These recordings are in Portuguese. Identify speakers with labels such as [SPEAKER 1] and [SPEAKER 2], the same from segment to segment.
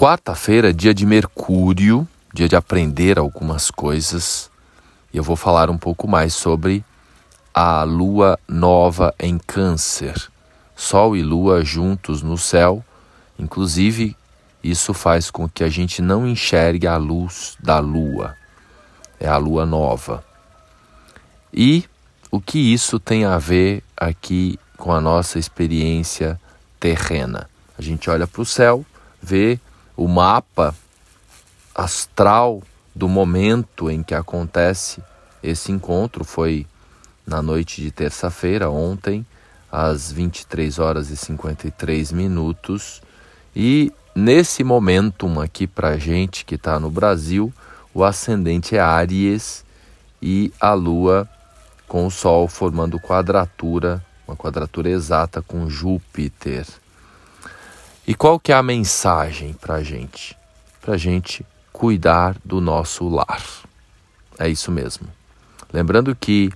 [SPEAKER 1] Quarta-feira, dia de Mercúrio, dia de aprender algumas coisas, e eu vou falar um pouco mais sobre a lua nova em Câncer. Sol e lua juntos no céu, inclusive isso faz com que a gente não enxergue a luz da lua. É a lua nova. E o que isso tem a ver aqui com a nossa experiência terrena? A gente olha para o céu, vê o mapa astral do momento em que acontece esse encontro foi na noite de terça-feira, ontem, às 23 horas e 53 minutos. E nesse momentum aqui para gente que está no Brasil, o ascendente é Áries e a Lua com o Sol formando quadratura, uma quadratura exata com Júpiter. E qual que é a mensagem para a gente? Para a gente cuidar do nosso lar. É isso mesmo. Lembrando que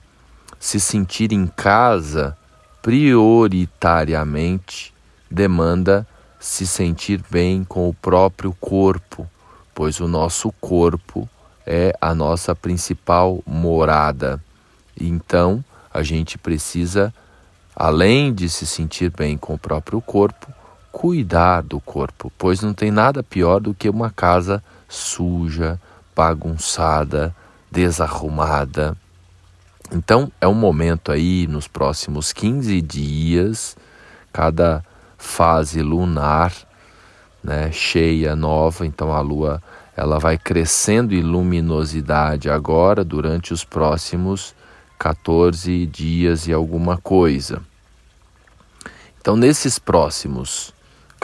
[SPEAKER 1] se sentir em casa prioritariamente demanda se sentir bem com o próprio corpo, pois o nosso corpo é a nossa principal morada. Então, a gente precisa, além de se sentir bem com o próprio corpo, cuidar do corpo, pois não tem nada pior do que uma casa suja, bagunçada, desarrumada. Então é um momento aí nos próximos 15 dias, cada fase lunar, né, cheia nova, então a lua ela vai crescendo em luminosidade agora durante os próximos 14 dias e alguma coisa. Então nesses próximos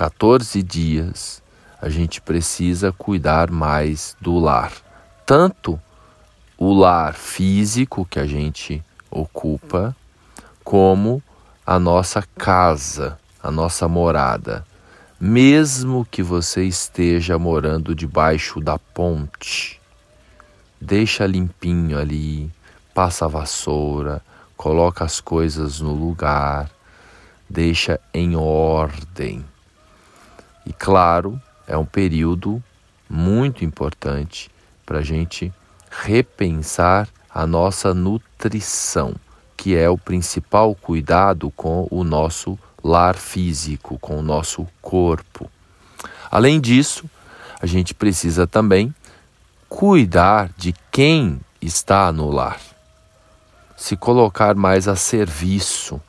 [SPEAKER 1] 14 dias, a gente precisa cuidar mais do lar. Tanto o lar físico que a gente ocupa, como a nossa casa, a nossa morada. Mesmo que você esteja morando debaixo da ponte, deixa limpinho ali, passa a vassoura, coloca as coisas no lugar, deixa em ordem. E claro, é um período muito importante para a gente repensar a nossa nutrição, que é o principal cuidado com o nosso lar físico, com o nosso corpo. Além disso, a gente precisa também cuidar de quem está no lar, se colocar mais a serviço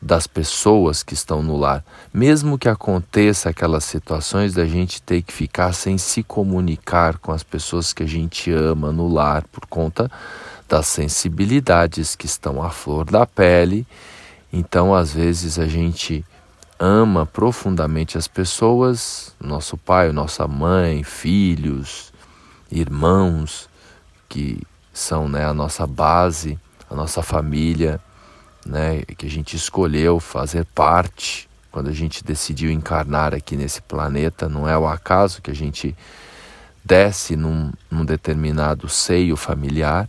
[SPEAKER 1] das pessoas que estão no lar, mesmo que aconteça aquelas situações da gente ter que ficar sem se comunicar com as pessoas que a gente ama no lar por conta das sensibilidades que estão à flor da pele. Então, às vezes a gente ama profundamente as pessoas, nosso pai, nossa mãe, filhos, irmãos, que são né, a nossa base, a nossa família né, que a gente escolheu fazer parte quando a gente decidiu encarnar aqui nesse planeta. Não é o acaso que a gente desce num, num determinado seio familiar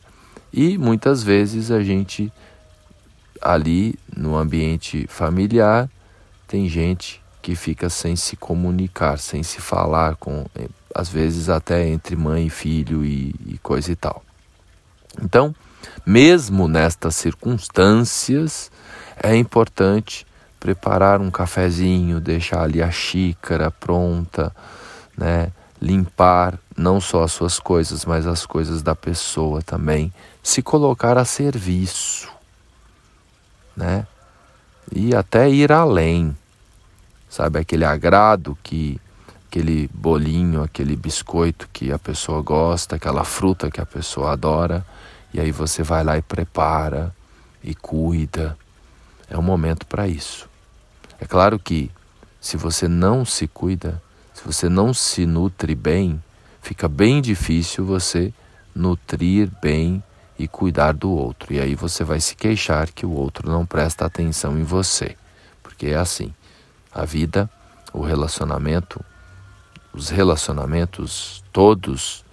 [SPEAKER 1] e muitas vezes a gente ali no ambiente familiar tem gente que fica sem se comunicar, sem se falar com, às vezes até entre mãe e filho e, e coisa e tal. Então, mesmo nestas circunstâncias, é importante preparar um cafezinho, deixar ali a xícara pronta, né? limpar não só as suas coisas, mas as coisas da pessoa também, se colocar a serviço, né? E até ir além, sabe aquele agrado que aquele bolinho, aquele biscoito que a pessoa gosta, aquela fruta que a pessoa adora, e aí você vai lá e prepara e cuida. É um momento para isso. É claro que se você não se cuida, se você não se nutre bem, fica bem difícil você nutrir bem e cuidar do outro. E aí você vai se queixar que o outro não presta atenção em você. Porque é assim. A vida, o relacionamento, os relacionamentos todos,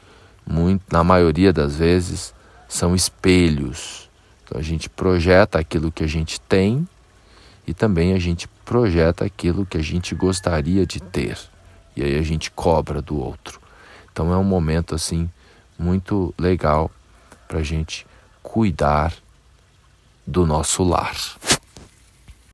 [SPEAKER 1] muito, na maioria das vezes, são espelhos. Então a gente projeta aquilo que a gente tem e também a gente projeta aquilo que a gente gostaria de ter. E aí a gente cobra do outro. Então é um momento assim muito legal para a gente cuidar do nosso lar.